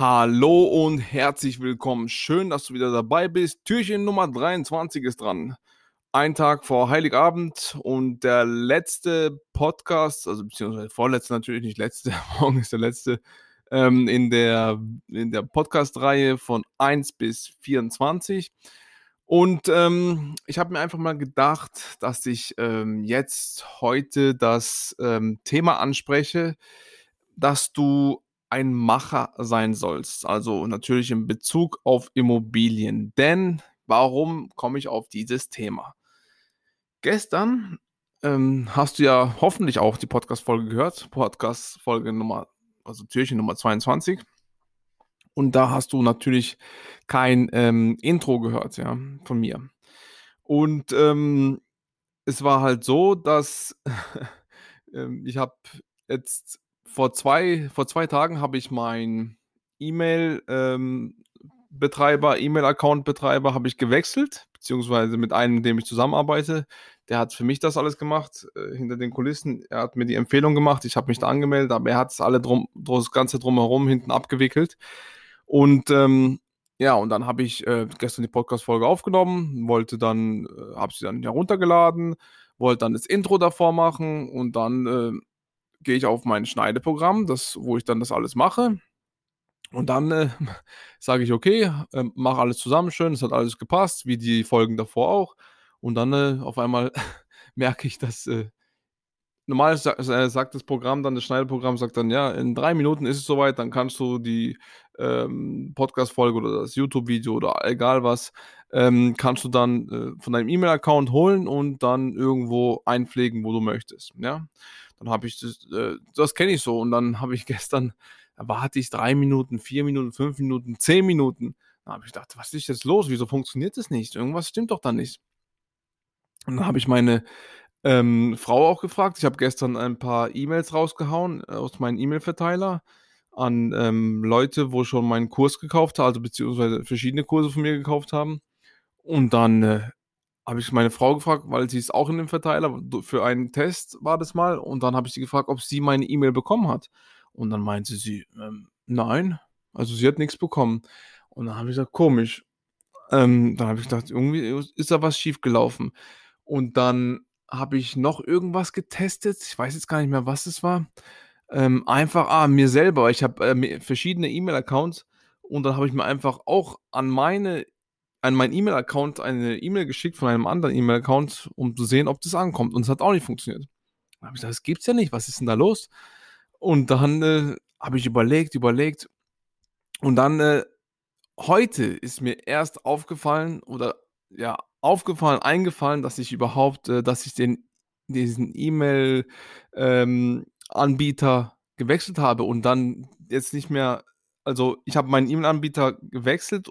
Hallo und herzlich willkommen. Schön, dass du wieder dabei bist. Türchen Nummer 23 ist dran. Ein Tag vor Heiligabend und der letzte Podcast, also beziehungsweise vorletzte natürlich nicht letzte, morgen ist der letzte, ähm, in der, in der Podcast-Reihe von 1 bis 24. Und ähm, ich habe mir einfach mal gedacht, dass ich ähm, jetzt heute das ähm, Thema anspreche, dass du ein Macher sein sollst. Also natürlich in Bezug auf Immobilien. Denn warum komme ich auf dieses Thema? Gestern ähm, hast du ja hoffentlich auch die Podcast-Folge gehört. Podcast-Folge Nummer, also Türchen Nummer 22. Und da hast du natürlich kein ähm, Intro gehört, ja, von mir. Und ähm, es war halt so, dass ähm, ich habe jetzt vor zwei, vor zwei Tagen habe ich mein E-Mail ähm, Betreiber, E-Mail-Account-Betreiber habe ich gewechselt, beziehungsweise mit einem, mit dem ich zusammenarbeite. Der hat für mich das alles gemacht, äh, hinter den Kulissen. Er hat mir die Empfehlung gemacht, ich habe mich da angemeldet, aber er hat es alle drum, das Ganze drumherum hinten abgewickelt. Und ähm, ja, und dann habe ich äh, gestern die Podcast-Folge aufgenommen, wollte dann, äh, habe sie dann heruntergeladen, wollte dann das Intro davor machen und dann äh, gehe ich auf mein Schneideprogramm, das, wo ich dann das alles mache. Und dann äh, sage ich, okay, äh, mache alles zusammen schön, es hat alles gepasst, wie die Folgen davor auch. Und dann äh, auf einmal merke ich, dass äh, normal sagt das Programm dann, das Schneideprogramm sagt dann, ja, in drei Minuten ist es soweit, dann kannst du die ähm, Podcast-Folge oder das YouTube-Video oder egal was, ähm, kannst du dann äh, von deinem E-Mail-Account holen und dann irgendwo einpflegen, wo du möchtest. Ja, dann habe ich das, äh, das kenne ich so und dann habe ich gestern, da warte ich drei Minuten, vier Minuten, fünf Minuten, zehn Minuten. Dann habe ich gedacht, was ist jetzt los? Wieso funktioniert das nicht? Irgendwas stimmt doch da nicht. Und dann habe ich meine ähm, Frau auch gefragt. Ich habe gestern ein paar E-Mails rausgehauen äh, aus meinem E-Mail-Verteiler an ähm, Leute, wo schon meinen Kurs gekauft haben, also beziehungsweise verschiedene Kurse von mir gekauft haben. Und dann äh, habe ich meine Frau gefragt, weil sie ist auch in dem Verteiler, für einen Test war das mal. Und dann habe ich sie gefragt, ob sie meine E-Mail bekommen hat. Und dann meinte sie, ähm, nein, also sie hat nichts bekommen. Und dann habe ich gesagt, komisch. Ähm, dann habe ich gedacht, irgendwie ist da was schiefgelaufen. Und dann habe ich noch irgendwas getestet. Ich weiß jetzt gar nicht mehr, was es war. Ähm, einfach, ah, mir selber. Ich habe äh, verschiedene E-Mail-Accounts und dann habe ich mir einfach auch an meine an meinen E-Mail-Account eine E-Mail geschickt von einem anderen E-Mail-Account, um zu sehen, ob das ankommt. Und es hat auch nicht funktioniert. Dann habe ich gesagt, das gibt's ja nicht. Was ist denn da los? Und dann äh, habe ich überlegt, überlegt. Und dann äh, heute ist mir erst aufgefallen oder ja, aufgefallen, eingefallen, dass ich überhaupt, äh, dass ich den, diesen E-Mail-Anbieter ähm, gewechselt habe und dann jetzt nicht mehr, also ich habe meinen E-Mail-Anbieter gewechselt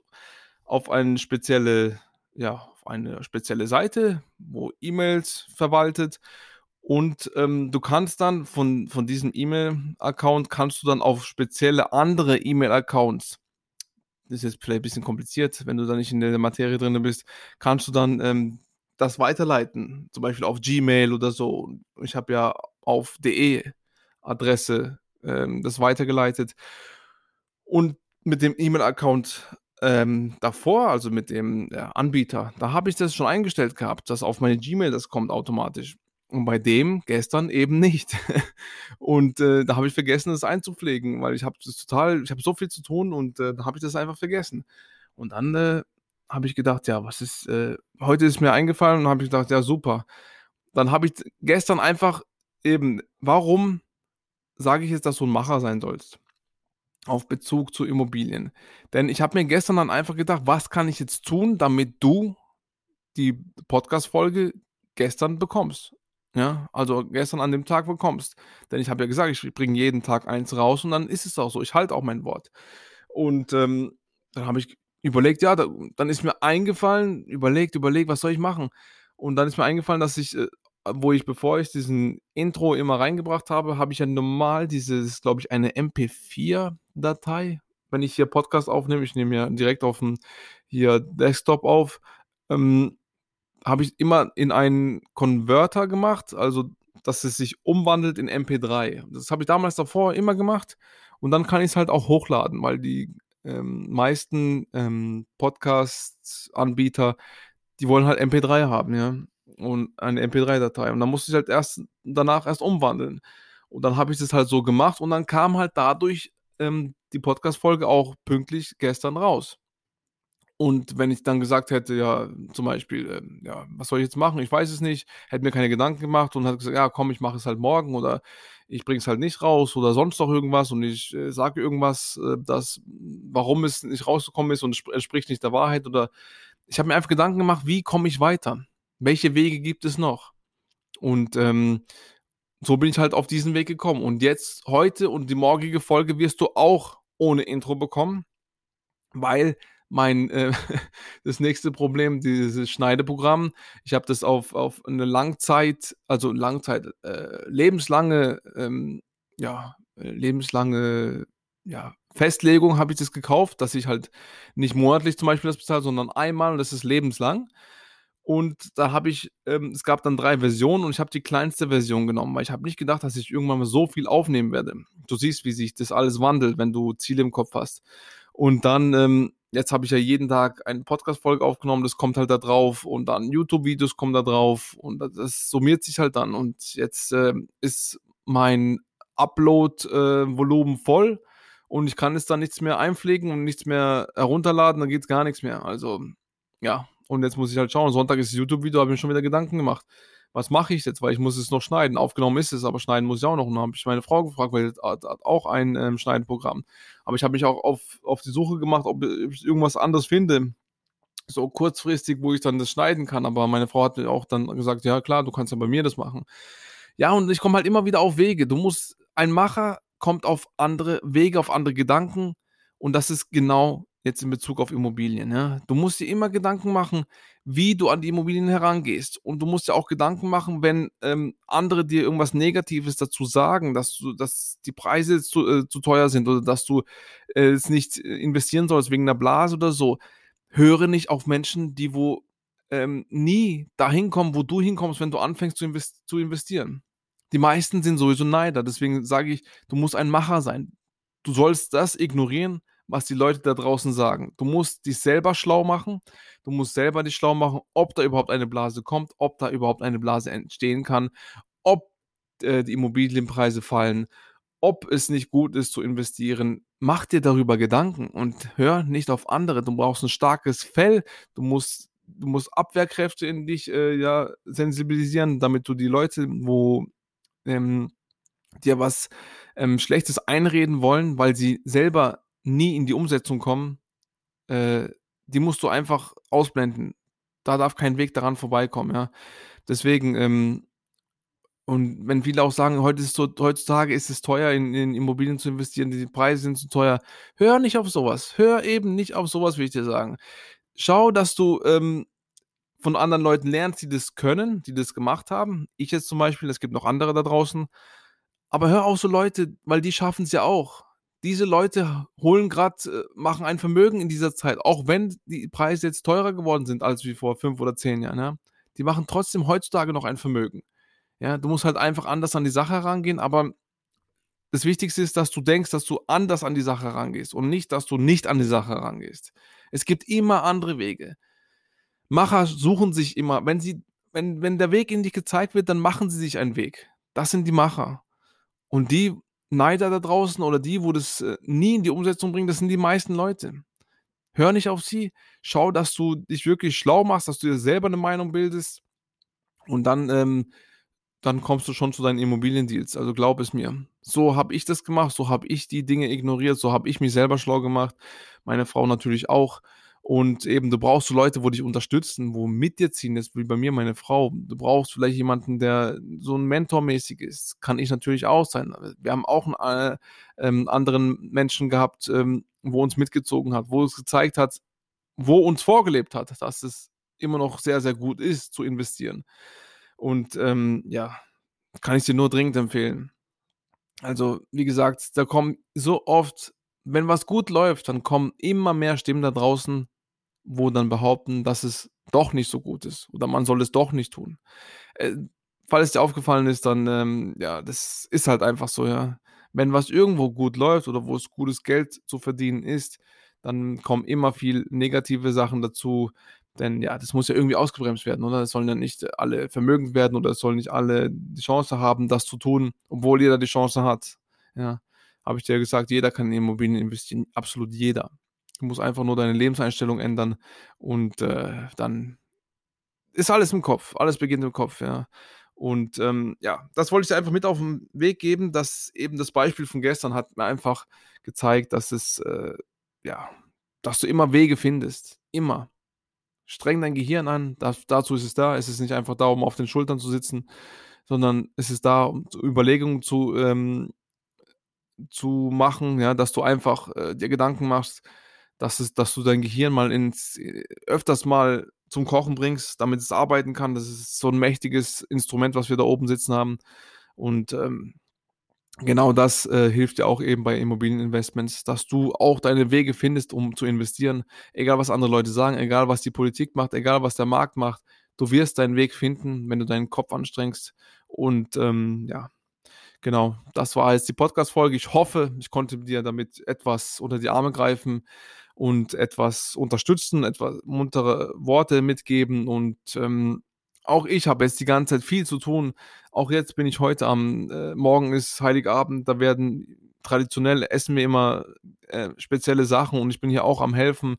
auf eine spezielle, ja, auf eine spezielle Seite, wo E-Mails verwaltet und ähm, du kannst dann von, von diesem E-Mail-Account kannst du dann auf spezielle andere E-Mail-Accounts das ist jetzt vielleicht ein bisschen kompliziert, wenn du da nicht in der Materie drin bist, kannst du dann ähm, das weiterleiten, zum Beispiel auf Gmail oder so. Ich habe ja auf DE-Adresse ähm, das weitergeleitet. Und mit dem E-Mail-Account ähm, davor, also mit dem äh, Anbieter, da habe ich das schon eingestellt gehabt, dass auf meine Gmail das kommt automatisch. Und bei dem gestern eben nicht. und äh, da habe ich vergessen, das einzupflegen, weil ich habe total, ich habe so viel zu tun und äh, da habe ich das einfach vergessen. Und dann äh, habe ich gedacht, ja, was ist, äh, heute ist mir eingefallen und habe ich gedacht, ja, super. Dann habe ich gestern einfach eben, warum sage ich jetzt, dass du ein Macher sein sollst? Auf Bezug zu Immobilien. Denn ich habe mir gestern dann einfach gedacht, was kann ich jetzt tun, damit du die Podcast-Folge gestern bekommst? Ja, also gestern an dem Tag bekommst. Denn ich habe ja gesagt, ich bringe jeden Tag eins raus und dann ist es auch so. Ich halte auch mein Wort. Und ähm, dann habe ich überlegt, ja, da, dann ist mir eingefallen, überlegt, überlegt, was soll ich machen? Und dann ist mir eingefallen, dass ich, äh, wo ich, bevor ich diesen Intro immer reingebracht habe, habe ich ja normal dieses, glaube ich, eine MP4-Datei. Wenn ich hier Podcast aufnehme, ich nehme ja direkt auf dem hier Desktop auf, ähm, habe ich immer in einen Konverter gemacht, also dass es sich umwandelt in MP3. Das habe ich damals davor immer gemacht Und dann kann ich es halt auch hochladen, weil die ähm, meisten ähm, Podcast-Anbieter, die wollen halt MP3 haben, ja. Und eine MP3-Datei. Und dann musste ich halt erst danach erst umwandeln. Und dann habe ich das halt so gemacht und dann kam halt dadurch ähm, die Podcast-Folge auch pünktlich gestern raus. Und wenn ich dann gesagt hätte, ja, zum Beispiel, ähm, ja, was soll ich jetzt machen? Ich weiß es nicht, hätte mir keine Gedanken gemacht und hat gesagt, ja, komm, ich mache es halt morgen oder ich bringe es halt nicht raus oder sonst noch irgendwas und ich äh, sage irgendwas, äh, das, warum es nicht rausgekommen ist und es entspricht nicht der Wahrheit oder ich habe mir einfach Gedanken gemacht, wie komme ich weiter? Welche Wege gibt es noch? Und ähm, so bin ich halt auf diesen Weg gekommen. Und jetzt, heute und die morgige Folge wirst du auch ohne Intro bekommen, weil mein äh, das nächste Problem, dieses Schneideprogramm. Ich habe das auf, auf eine Langzeit, also Langzeit, äh, lebenslange, ähm, ja, lebenslange, ja, Festlegung habe ich das gekauft, dass ich halt nicht monatlich zum Beispiel das bezahle, sondern einmal und das ist lebenslang. Und da habe ich, ähm, es gab dann drei Versionen und ich habe die kleinste Version genommen, weil ich habe nicht gedacht, dass ich irgendwann mal so viel aufnehmen werde. Du siehst, wie sich das alles wandelt, wenn du Ziele im Kopf hast. Und dann ähm, jetzt habe ich ja jeden Tag eine Podcast-Folge aufgenommen, das kommt halt da drauf und dann YouTube-Videos kommen da drauf und das summiert sich halt dann und jetzt äh, ist mein Upload-Volumen äh, voll und ich kann es dann nichts mehr einpflegen und nichts mehr herunterladen, dann geht es gar nichts mehr. Also ja, und jetzt muss ich halt schauen. Sonntag ist das YouTube-Video, habe ich mir schon wieder Gedanken gemacht was mache ich jetzt, weil ich muss es noch schneiden. Aufgenommen ist es, aber schneiden muss ich auch noch. Und dann habe ich meine Frau gefragt, weil sie hat, hat auch ein ähm, Schneidenprogramm. Aber ich habe mich auch auf, auf die Suche gemacht, ob ich irgendwas anderes finde, so kurzfristig, wo ich dann das schneiden kann. Aber meine Frau hat mir auch dann gesagt, ja klar, du kannst ja bei mir das machen. Ja, und ich komme halt immer wieder auf Wege. Du musst, ein Macher kommt auf andere Wege, auf andere Gedanken. Und das ist genau jetzt in Bezug auf Immobilien. Ja? Du musst dir immer Gedanken machen, wie du an die Immobilien herangehst. Und du musst dir auch Gedanken machen, wenn ähm, andere dir irgendwas Negatives dazu sagen, dass du, dass die Preise zu, äh, zu teuer sind oder dass du äh, es nicht investieren sollst wegen der Blase oder so. Höre nicht auf Menschen, die wo ähm, nie dahin kommen, wo du hinkommst, wenn du anfängst zu, invest zu investieren. Die meisten sind sowieso Neider. Deswegen sage ich, du musst ein Macher sein. Du sollst das ignorieren, was die Leute da draußen sagen. Du musst dich selber schlau machen. Du musst selber dich schlau machen, ob da überhaupt eine Blase kommt, ob da überhaupt eine Blase entstehen kann, ob äh, die Immobilienpreise fallen, ob es nicht gut ist zu investieren. Mach dir darüber Gedanken und hör nicht auf andere. Du brauchst ein starkes Fell. Du musst, du musst Abwehrkräfte in dich äh, ja, sensibilisieren, damit du die Leute, wo ähm, dir was ähm, Schlechtes einreden wollen, weil sie selber nie in die Umsetzung kommen, äh, die musst du einfach ausblenden. Da darf kein Weg daran vorbeikommen, ja. Deswegen, ähm, und wenn viele auch sagen, heute ist so, heutzutage ist es teuer, in, in, Immobilien zu investieren, die Preise sind zu teuer, hör nicht auf sowas. Hör eben nicht auf sowas, will ich dir sagen. Schau, dass du ähm, von anderen Leuten lernst, die das können, die das gemacht haben. Ich jetzt zum Beispiel, es gibt noch andere da draußen. Aber hör auf so Leute, weil die schaffen es ja auch diese Leute holen gerade, äh, machen ein Vermögen in dieser Zeit, auch wenn die Preise jetzt teurer geworden sind als wie vor fünf oder zehn Jahren. Ja? Die machen trotzdem heutzutage noch ein Vermögen. Ja, du musst halt einfach anders an die Sache herangehen, aber das Wichtigste ist, dass du denkst, dass du anders an die Sache herangehst und nicht, dass du nicht an die Sache herangehst. Es gibt immer andere Wege. Macher suchen sich immer, wenn sie, wenn, wenn der Weg ihnen nicht gezeigt wird, dann machen sie sich einen Weg. Das sind die Macher. Und die Neider da draußen oder die, wo das äh, nie in die Umsetzung bringen, das sind die meisten Leute. Hör nicht auf sie, schau, dass du dich wirklich schlau machst, dass du dir selber eine Meinung bildest und dann, ähm, dann kommst du schon zu deinen Immobiliendeals. Also glaub es mir. So habe ich das gemacht, so habe ich die Dinge ignoriert, so habe ich mich selber schlau gemacht, meine Frau natürlich auch. Und eben, du brauchst so Leute, wo dich unterstützen, wo mit dir ziehen, jetzt wie bei mir meine Frau. Du brauchst vielleicht jemanden, der so ein Mentormäßig ist. Kann ich natürlich auch sein. Wir haben auch einen äh, ähm, anderen Menschen gehabt, ähm, wo uns mitgezogen hat, wo es gezeigt hat, wo uns vorgelebt hat, dass es immer noch sehr, sehr gut ist, zu investieren. Und ähm, ja, kann ich dir nur dringend empfehlen. Also, wie gesagt, da kommen so oft wenn was gut läuft, dann kommen immer mehr Stimmen da draußen, wo dann behaupten, dass es doch nicht so gut ist oder man soll es doch nicht tun. Äh, falls es dir aufgefallen ist, dann, ähm, ja, das ist halt einfach so, ja. wenn was irgendwo gut läuft oder wo es gutes Geld zu verdienen ist, dann kommen immer viel negative Sachen dazu. Denn ja, das muss ja irgendwie ausgebremst werden, oder? Es sollen ja nicht alle vermögend werden oder es sollen nicht alle die Chance haben, das zu tun, obwohl jeder die Chance hat. Ja, habe ich dir gesagt, jeder kann in Immobilien investieren, absolut jeder. Du musst einfach nur deine Lebenseinstellung ändern und äh, dann ist alles im Kopf. Alles beginnt im Kopf, ja. Und ähm, ja, das wollte ich dir einfach mit auf den Weg geben, dass eben das Beispiel von gestern hat mir einfach gezeigt, dass es, äh, ja, dass du immer Wege findest. Immer. Streng dein Gehirn an, das, dazu ist es da. Es ist nicht einfach da, um auf den Schultern zu sitzen, sondern es ist da, um Überlegungen zu, ähm, zu machen, ja, dass du einfach äh, dir Gedanken machst, dass, es, dass du dein Gehirn mal ins, äh, öfters mal zum Kochen bringst, damit es arbeiten kann. Das ist so ein mächtiges Instrument, was wir da oben sitzen haben. Und ähm, genau das äh, hilft dir auch eben bei Immobilieninvestments, dass du auch deine Wege findest, um zu investieren. Egal, was andere Leute sagen, egal, was die Politik macht, egal, was der Markt macht. Du wirst deinen Weg finden, wenn du deinen Kopf anstrengst. Und ähm, ja, genau, das war jetzt die Podcast-Folge. Ich hoffe, ich konnte dir damit etwas unter die Arme greifen und etwas unterstützen, etwas muntere Worte mitgeben. Und ähm, auch ich habe jetzt die ganze Zeit viel zu tun. Auch jetzt bin ich heute am, äh, morgen ist Heiligabend, da werden traditionell essen wir immer äh, spezielle Sachen und ich bin hier auch am helfen.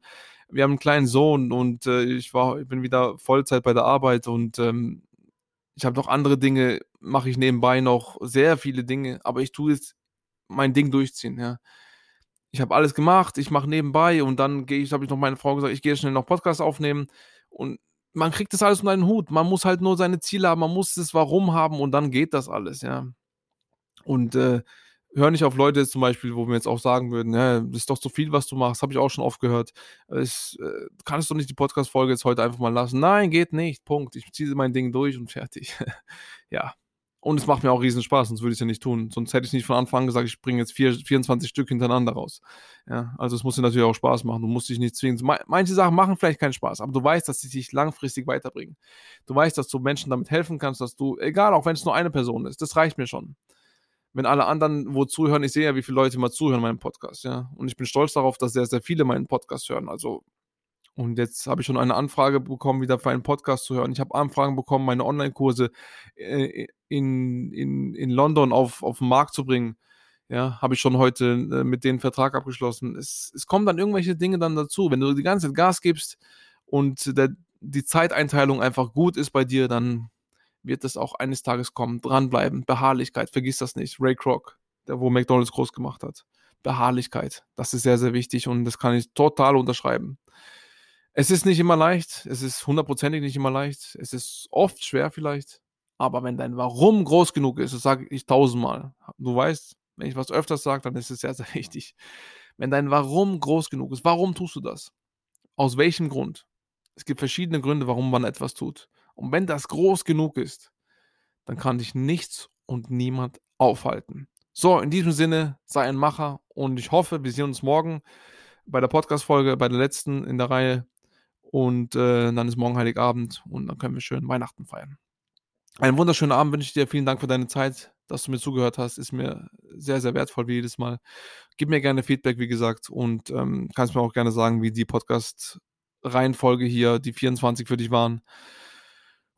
Wir haben einen kleinen Sohn und äh, ich war, ich bin wieder Vollzeit bei der Arbeit und ähm, ich habe noch andere Dinge, mache ich nebenbei noch sehr viele Dinge, aber ich tue jetzt mein Ding durchziehen, ja ich habe alles gemacht, ich mache nebenbei und dann gehe ich, habe ich noch meine Frau gesagt, ich gehe schnell noch Podcast aufnehmen und man kriegt das alles unter einen Hut. Man muss halt nur seine Ziele haben, man muss das Warum haben und dann geht das alles, ja. Und äh, hör nicht auf Leute zum Beispiel, wo wir jetzt auch sagen würden, ja, das ist doch zu viel, was du machst, habe ich auch schon oft gehört. Ich, äh, kannst du nicht die Podcast-Folge jetzt heute einfach mal lassen? Nein, geht nicht, Punkt. Ich ziehe mein Ding durch und fertig. ja, und es macht mir auch riesen Spaß, sonst würde ich es ja nicht tun. Sonst hätte ich nicht von Anfang an gesagt, ich bringe jetzt vier, 24 Stück hintereinander raus. Ja, also es muss dir natürlich auch Spaß machen. Du musst dich nicht zwingen. Manche Sachen machen vielleicht keinen Spaß, aber du weißt, dass sie dich langfristig weiterbringen. Du weißt, dass du Menschen damit helfen kannst, dass du, egal, auch wenn es nur eine Person ist, das reicht mir schon. Wenn alle anderen wo zuhören, ich sehe ja, wie viele Leute mal zuhören meinem Podcast, ja. Und ich bin stolz darauf, dass sehr, sehr viele meinen Podcast hören. Also und jetzt habe ich schon eine Anfrage bekommen, wieder für einen Podcast zu hören. Ich habe Anfragen bekommen, meine Online-Kurse äh, in, in, in London auf, auf den Markt zu bringen. Ja, habe ich schon heute äh, mit denen Vertrag abgeschlossen. Es, es kommen dann irgendwelche Dinge dann dazu. Wenn du die ganze Zeit Gas gibst und der, die Zeiteinteilung einfach gut ist bei dir, dann wird es auch eines Tages kommen. Dranbleiben, Beharrlichkeit, vergiss das nicht. Ray Kroc, der wo McDonalds groß gemacht hat. Beharrlichkeit, das ist sehr, sehr wichtig und das kann ich total unterschreiben. Es ist nicht immer leicht, es ist hundertprozentig nicht immer leicht, es ist oft schwer vielleicht, aber wenn dein Warum groß genug ist, das sage ich tausendmal, du weißt, wenn ich was öfters sage, dann ist es sehr, sehr wichtig. Wenn dein Warum groß genug ist, warum tust du das? Aus welchem Grund? Es gibt verschiedene Gründe, warum man etwas tut. Und wenn das groß genug ist, dann kann dich nichts und niemand aufhalten. So, in diesem Sinne, sei ein Macher und ich hoffe, wir sehen uns morgen bei der Podcast-Folge, bei der letzten in der Reihe. Und äh, dann ist morgen Heiligabend und dann können wir schön Weihnachten feiern. Einen wunderschönen Abend wünsche ich dir. Vielen Dank für deine Zeit, dass du mir zugehört hast. Ist mir sehr, sehr wertvoll wie jedes Mal. Gib mir gerne Feedback, wie gesagt, und ähm, kannst mir auch gerne sagen, wie die Podcast-Reihenfolge hier, die 24 für dich waren.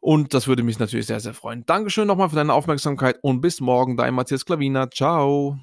Und das würde mich natürlich sehr, sehr freuen. Dankeschön nochmal für deine Aufmerksamkeit und bis morgen, dein Matthias Klavina. Ciao.